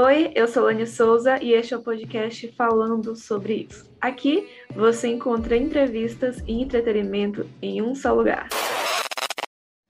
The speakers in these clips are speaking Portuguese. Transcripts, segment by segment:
Oi, eu sou Lani Souza e este é o podcast falando sobre isso. Aqui você encontra entrevistas e entretenimento em um só lugar.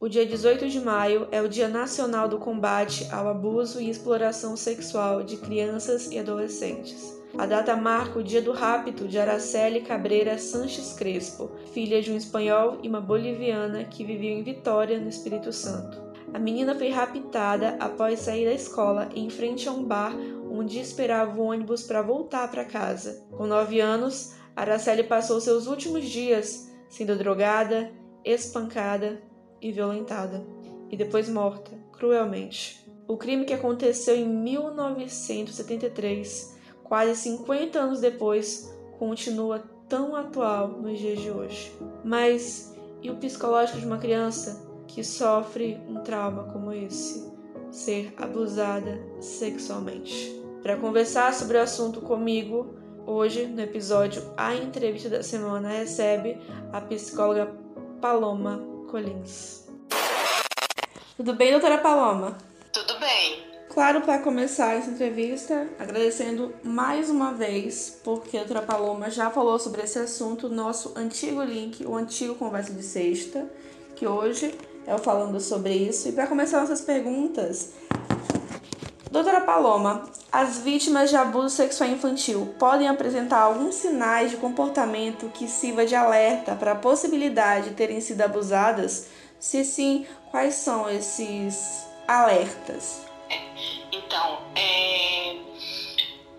O dia 18 de maio é o Dia Nacional do Combate ao Abuso e Exploração Sexual de Crianças e Adolescentes. A data marca o dia do rapto de Araceli Cabreira Sanches Crespo, filha de um espanhol e uma boliviana que viviam em Vitória, no Espírito Santo. A menina foi raptada após sair da escola em frente a um bar onde esperava o ônibus para voltar para casa. Com nove anos, Araceli passou seus últimos dias sendo drogada, espancada e violentada, e depois morta, cruelmente. O crime que aconteceu em 1973, quase 50 anos depois, continua tão atual nos dias de hoje. Mas e o psicológico de uma criança que sofre um trauma como esse, ser abusada sexualmente. Para conversar sobre o assunto comigo, hoje no episódio A Entrevista da Semana recebe a psicóloga Paloma Colins. Tudo bem, doutora Paloma? Tudo bem. Claro, para começar essa entrevista, agradecendo mais uma vez, porque a doutora Paloma já falou sobre esse assunto, nosso antigo link, o antigo Conversa de Sexta, que hoje eu falando sobre isso. E para começar nossas perguntas, doutora Paloma, as vítimas de abuso sexual infantil podem apresentar alguns sinais de comportamento que sirva de alerta para a possibilidade de terem sido abusadas? Se sim, quais são esses alertas? Então, é,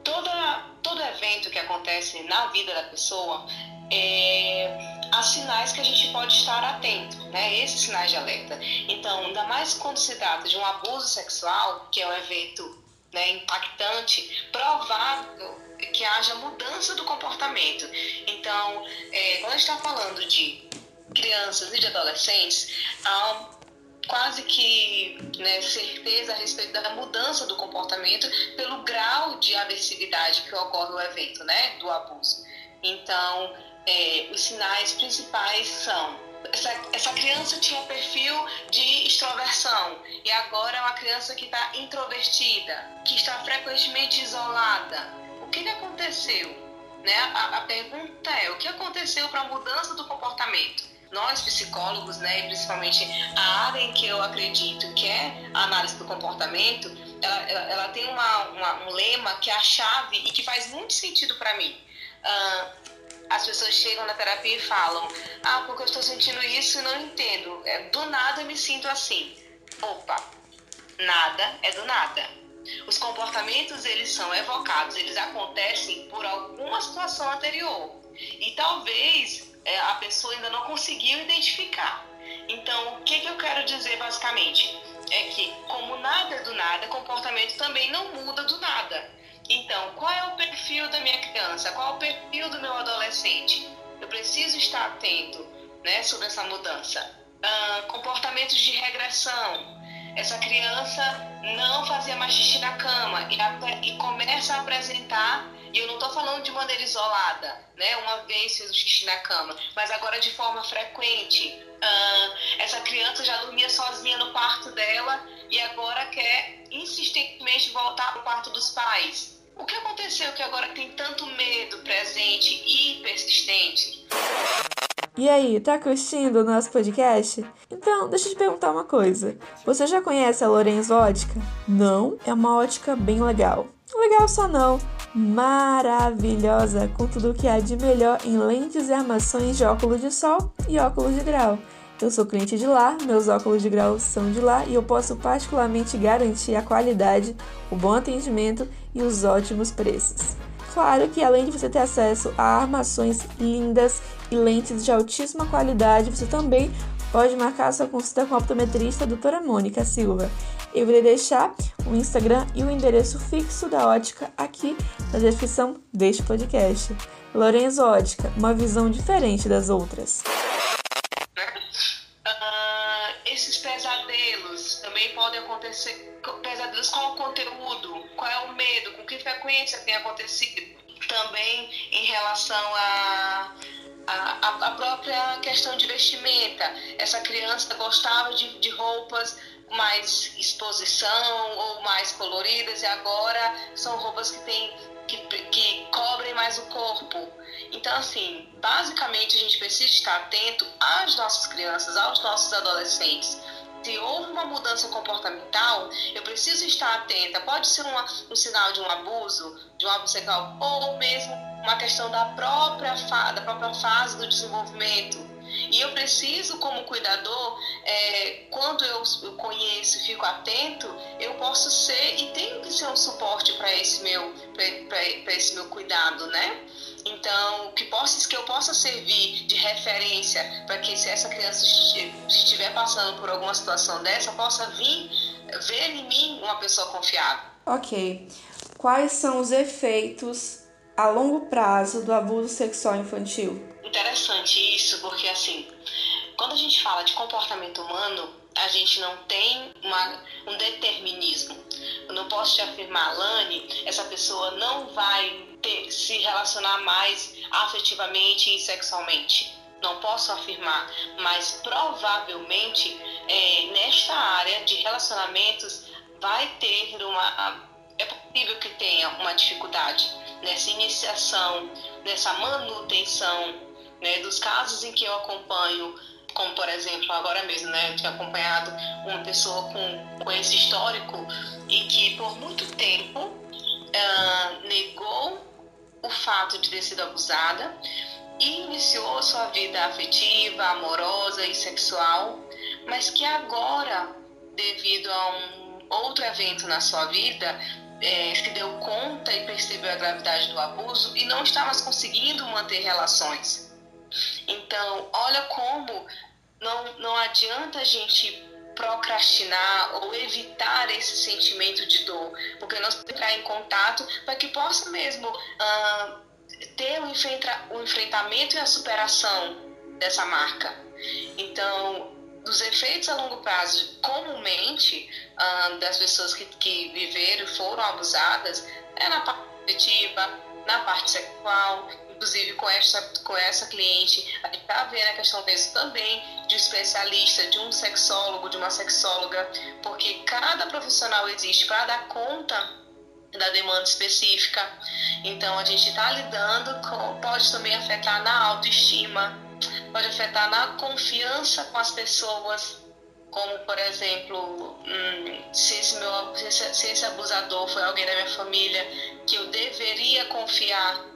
toda, todo evento que acontece na vida da pessoa é, há sinais que a gente pode estar atento, né? Esses sinais de alerta. Então, ainda mais quando se trata de um abuso sexual, que é um evento né, impactante, provável que haja mudança do comportamento. Então, é, quando a gente está falando de crianças e de adolescentes, há quase que né, certeza a respeito da mudança do comportamento pelo grau de agressividade que ocorre o evento, né, do abuso. Então, é, os sinais principais são essa, essa, criança tinha perfil de extroversão e agora é uma criança que está introvertida, que está frequentemente isolada. O que, que aconteceu? Né? A, a pergunta é: o que aconteceu para a mudança do comportamento? Nós, psicólogos, né, e principalmente a área em que eu acredito, que é a análise do comportamento, ela, ela, ela tem uma, uma, um lema que é a chave e que faz muito sentido para mim. Uh, as pessoas chegam na terapia e falam: Ah, porque eu estou sentindo isso e não entendo. É, do nada eu me sinto assim. Opa, nada é do nada. Os comportamentos eles são evocados, eles acontecem por alguma situação anterior e talvez é, a pessoa ainda não conseguiu identificar. Então, o que, que eu quero dizer basicamente? É que, como nada é do nada, comportamento também não muda do nada. Então, qual é o perfil da minha criança? Qual é o perfil do meu adolescente? Eu preciso estar atento né, sobre essa mudança. Uh, comportamentos de regressão. Essa criança não fazia mais xixi na cama e, e começa a apresentar, e eu não estou falando de maneira isolada, né? Uma vez fez o xixi na cama, mas agora de forma frequente. Uh, essa criança já dormia sozinha no quarto dela e agora quer insistentemente voltar para o quarto dos pais. O que aconteceu que agora tem tanto medo presente e persistente? E aí, tá curtindo o nosso podcast? Então, deixa eu te perguntar uma coisa. Você já conhece a Lorenzo Ótica? Não? É uma ótica bem legal. Legal só não. Maravilhosa, com tudo o que há de melhor em lentes e armações de óculos de sol e óculos de grau. Eu sou cliente de lá, meus óculos de grau são de lá e eu posso particularmente garantir a qualidade, o bom atendimento e os ótimos preços. Claro que além de você ter acesso a armações lindas e lentes de altíssima qualidade, você também pode marcar sua consulta com a optometrista doutora Mônica Silva. Eu irei deixar o Instagram e o endereço fixo da ótica aqui na descrição deste podcast. Lorenzo Ótica, uma visão diferente das outras. Podem acontecer pesadelos qual o conteúdo, qual é o medo, com que frequência tem acontecido. Também em relação a a, a, própria questão de vestimenta. Essa criança gostava de, de roupas mais exposição ou mais coloridas e agora são roupas que têm que, que cobrem mais o corpo. Então, assim, basicamente a gente precisa estar atento às nossas crianças, aos nossos adolescentes. Se houve uma mudança comportamental, eu preciso estar atenta. Pode ser uma, um sinal de um abuso, de um abuso sexual, ou mesmo uma questão da própria, da própria fase do desenvolvimento e eu preciso, como cuidador, é, quando eu, conheço e fico atento, eu posso ser e tenho que ser um suporte para esse meu para esse meu cuidado, né? Então, que possa que eu possa servir de referência para que se essa criança estiver passando por alguma situação dessa, possa vir ver em mim uma pessoa confiável. Ok. Quais são os efeitos a longo prazo do abuso sexual infantil? Interessante isso, porque assim, quando a gente fala de comportamento humano, a gente não tem uma, um determinismo. Eu não posso te afirmar, Lani, essa pessoa não vai ter, se relacionar mais afetivamente e sexualmente. Não posso afirmar, mas provavelmente é, nesta área de relacionamentos vai ter uma. É possível que tenha uma dificuldade nessa iniciação, nessa manutenção né, dos casos em que eu acompanho, como por exemplo agora mesmo, né, eu tinha acompanhado uma pessoa com, com esse histórico e que por muito tempo uh, negou o fato de ter sido abusada e iniciou sua vida afetiva, amorosa e sexual, mas que agora, devido a um outro evento na sua vida, é, se deu conta e percebeu a gravidade do abuso e não está mais conseguindo manter relações. Então, olha como não, não adianta a gente procrastinar ou evitar esse sentimento de dor, porque nós temos que entrar em contato para que possa mesmo uh, ter o, enfrenta, o enfrentamento e a superação dessa marca. Então, dos efeitos a longo prazo, comumente, uh, das pessoas que, que viveram e foram abusadas, é na parte afetiva, na parte sexual, inclusive com essa, com essa cliente, a gente está vendo a questão mesmo também de um especialista, de um sexólogo, de uma sexóloga, porque cada profissional existe para dar conta da demanda específica. Então a gente está lidando com, pode também afetar na autoestima, pode afetar na confiança com as pessoas, como por exemplo, hum, se, esse meu, se esse abusador foi alguém da minha família que eu deveria confiar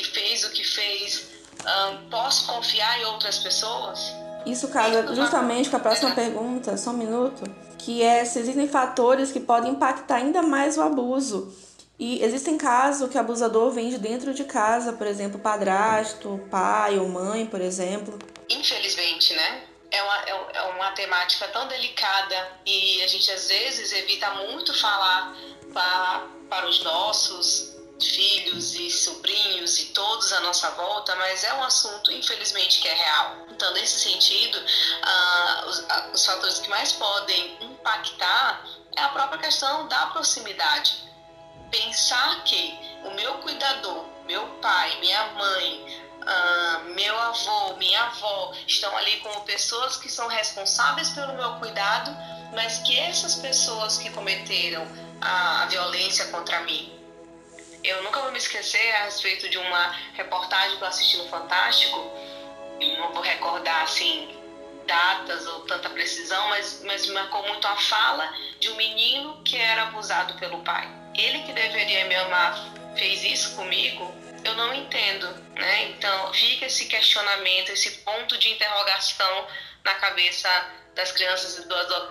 e fez o que fez, um, posso confiar em outras pessoas? Isso casa justamente com a próxima pergunta, só um minuto, que é se existem fatores que podem impactar ainda mais o abuso. E existem casos que o abusador vem de dentro de casa, por exemplo, padrasto, pai ou mãe, por exemplo. Infelizmente, né? É uma, é, é uma temática tão delicada e a gente às vezes evita muito falar para, para os nossos filhos e sobrinhos e todos à nossa volta, mas é um assunto, infelizmente, que é real. Então, nesse sentido, uh, os, uh, os fatores que mais podem impactar é a própria questão da proximidade. Pensar que o meu cuidador, meu pai, minha mãe, uh, meu avô, minha avó estão ali como pessoas que são responsáveis pelo meu cuidado, mas que essas pessoas que cometeram a violência contra mim eu nunca vou me esquecer a respeito de uma reportagem que eu assisti no Fantástico. Eu não vou recordar assim datas ou tanta precisão, mas, mas me marcou muito a fala de um menino que era abusado pelo pai. Ele que deveria me amar fez isso comigo? Eu não entendo, né? Então fica esse questionamento, esse ponto de interrogação na cabeça das crianças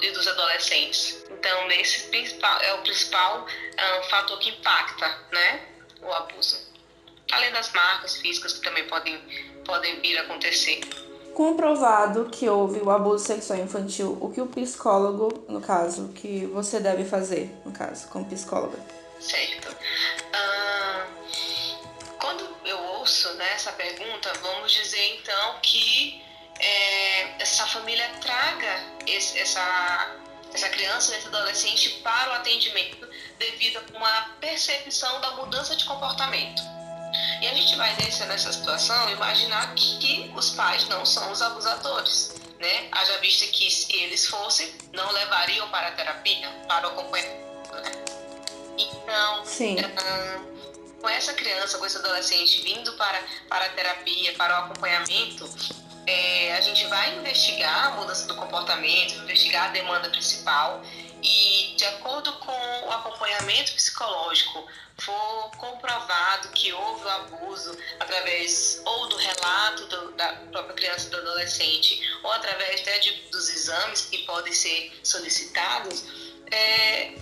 e dos adolescentes. Então, esse principal, é o principal um, fator que impacta né, o abuso. Além das marcas físicas que também podem, podem vir a acontecer. Comprovado que houve o abuso sexual infantil, o que o psicólogo, no caso, que você deve fazer, no caso, como psicóloga? Certo. Uh, quando eu ouço né, essa pergunta, vamos dizer então que é, essa família traga esse, essa, essa criança, esse adolescente para o atendimento devido a uma percepção da mudança de comportamento. E a gente vai nesse, nessa situação imaginar que, que os pais não são os abusadores. né? Haja vista que se eles fossem, não levariam para a terapia, para o acompanhamento, né? Então, Sim. Uh, com essa criança, com esse adolescente vindo para, para a terapia, para o acompanhamento, é, a gente vai investigar a mudança do comportamento, investigar a demanda principal e, de acordo com o acompanhamento psicológico, for comprovado que houve o abuso através ou do relato do, da própria criança do adolescente, ou através até de, dos exames que podem ser solicitados, é,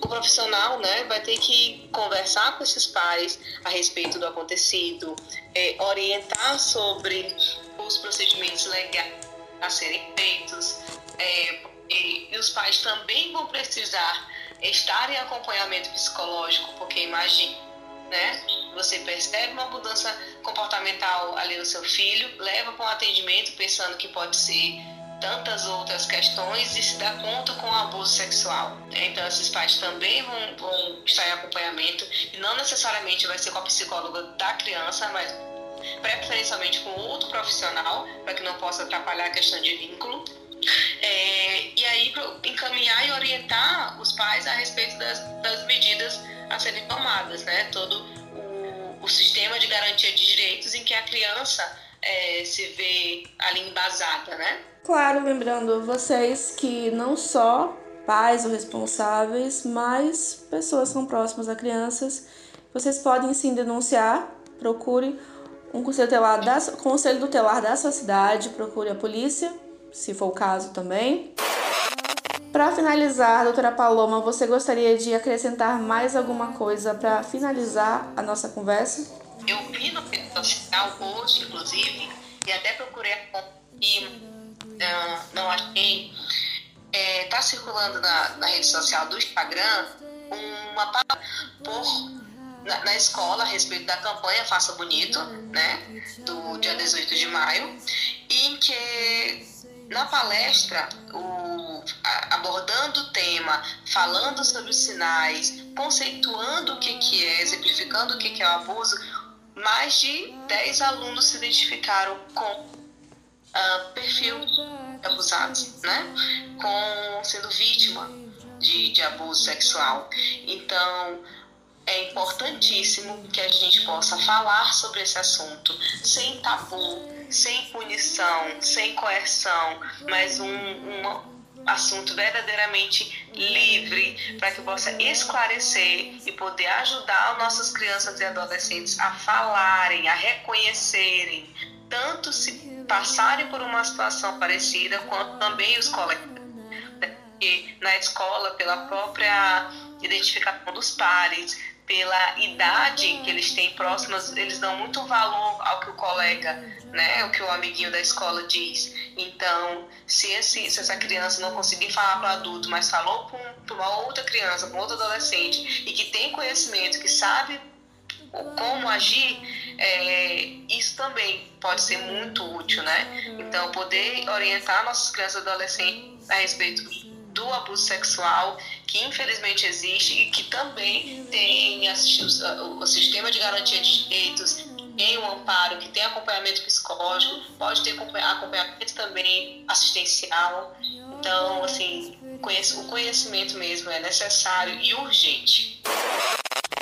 o profissional né, vai ter que conversar com esses pais a respeito do acontecido, é, orientar sobre os procedimentos legais a serem feitos, é, e, e os pais também vão precisar estar em acompanhamento psicológico, porque imagine, né? Você percebe uma mudança comportamental ali no seu filho, leva para um atendimento pensando que pode ser tantas outras questões e se dá conta com o abuso sexual. Né? Então, esses pais também vão, vão estar em acompanhamento e não necessariamente vai ser com a psicóloga da criança, mas preferencialmente com outro profissional, para que não possa atrapalhar a questão de vínculo. É, e aí encaminhar e orientar os pais a respeito das, das medidas a serem tomadas, né? Todo o, o, sistema de garantia de direitos em que a criança é, se vê ali embasada, né? Claro, lembrando vocês que não só pais ou responsáveis, mas pessoas que são próximas a crianças, vocês podem sim denunciar, procure um conselho da, conselho tutelar da sua cidade, procure a polícia se for o caso também. Para finalizar, doutora Paloma, você gostaria de acrescentar mais alguma coisa para finalizar a nossa conversa? Eu vi no social hoje, inclusive, e até procurei e uh, não achei. Está é, circulando na, na, rede social do Instagram uma palavra por na, na, escola a respeito da campanha Faça Bonito, né, do dia 18 de maio, em que na palestra, o, abordando o tema, falando sobre os sinais, conceituando o que, que é, exemplificando o que, que é o abuso, mais de 10 alunos se identificaram com uh, perfil abusados, né? com sendo vítima de, de abuso sexual. Então, é importantíssimo que a gente possa falar sobre esse assunto sem tabu, sem punição, sem coerção, mas um, um assunto verdadeiramente livre para que possa esclarecer e poder ajudar nossas crianças e adolescentes a falarem, a reconhecerem, tanto se passarem por uma situação parecida, quanto também os colegas. Porque na escola, pela própria identificação dos pares, pela idade que eles têm próximas, eles dão muito valor ao que o colega, né, o que o amiguinho da escola diz. Então, se, esse, se essa criança não conseguir falar para o adulto, mas falou para uma outra criança, para outro adolescente, e que tem conhecimento, que sabe como agir, é, isso também pode ser muito útil, né? Então, poder orientar nossas crianças e adolescentes a respeito do abuso sexual que infelizmente existe e que também tem o sistema de garantia de direitos, tem um amparo, que tem acompanhamento psicológico, pode ter acompanhamento também assistencial. Então, assim, o conhecimento mesmo é necessário e urgente.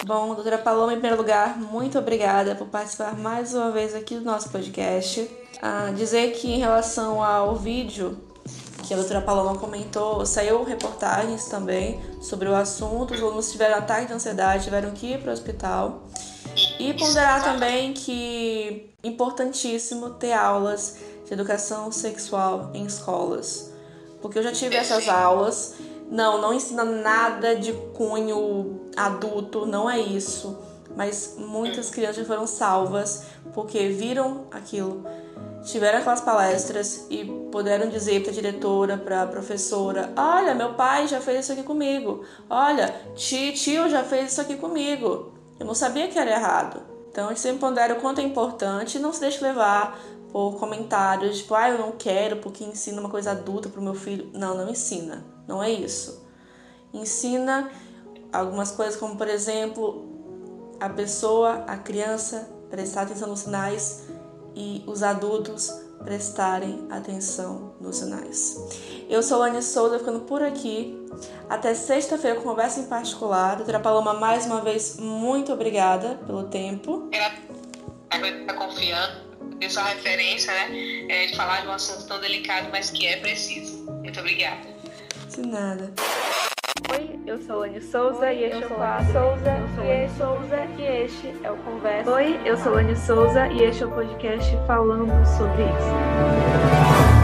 Bom, doutora Paloma, em primeiro lugar, muito obrigada por participar mais uma vez aqui do nosso podcast. Ah, dizer que em relação ao vídeo que a doutora Paloma comentou, saiu reportagens também sobre o assunto, os alunos tiveram ataque de ansiedade, tiveram que ir para o hospital. E ponderar também que importantíssimo ter aulas de educação sexual em escolas. Porque eu já tive essas aulas. Não, não ensina nada de cunho adulto, não é isso. Mas muitas crianças foram salvas porque viram aquilo tiveram aquelas palestras e puderam dizer para a diretora, para a professora: Olha, meu pai já fez isso aqui comigo. Olha, tio já fez isso aqui comigo. Eu não sabia que era errado. Então, gente sempre pondera o quanto é importante e não se deixe levar por comentários tipo: Ah, eu não quero porque ensina uma coisa adulta para o meu filho. Não, não ensina. Não é isso. Ensina algumas coisas, como por exemplo, a pessoa, a criança, prestar atenção nos sinais e os adultos prestarem atenção nos sinais. Eu sou Lani Souza, ficando por aqui. Até sexta-feira conversa em particular. Doutora Paloma, mais uma vez, muito obrigada pelo tempo. Está confiando, ter sua referência, né? É, de falar de um assunto tão delicado, mas que é preciso. Muito obrigada. Nada. Oi, eu sou Lani Souza Oi, e este é o quadro. Souza, eu sou e Lani este- Souza e este é o Conversa. Oi, eu sou Lani Souza e este é o podcast falando sobre isso.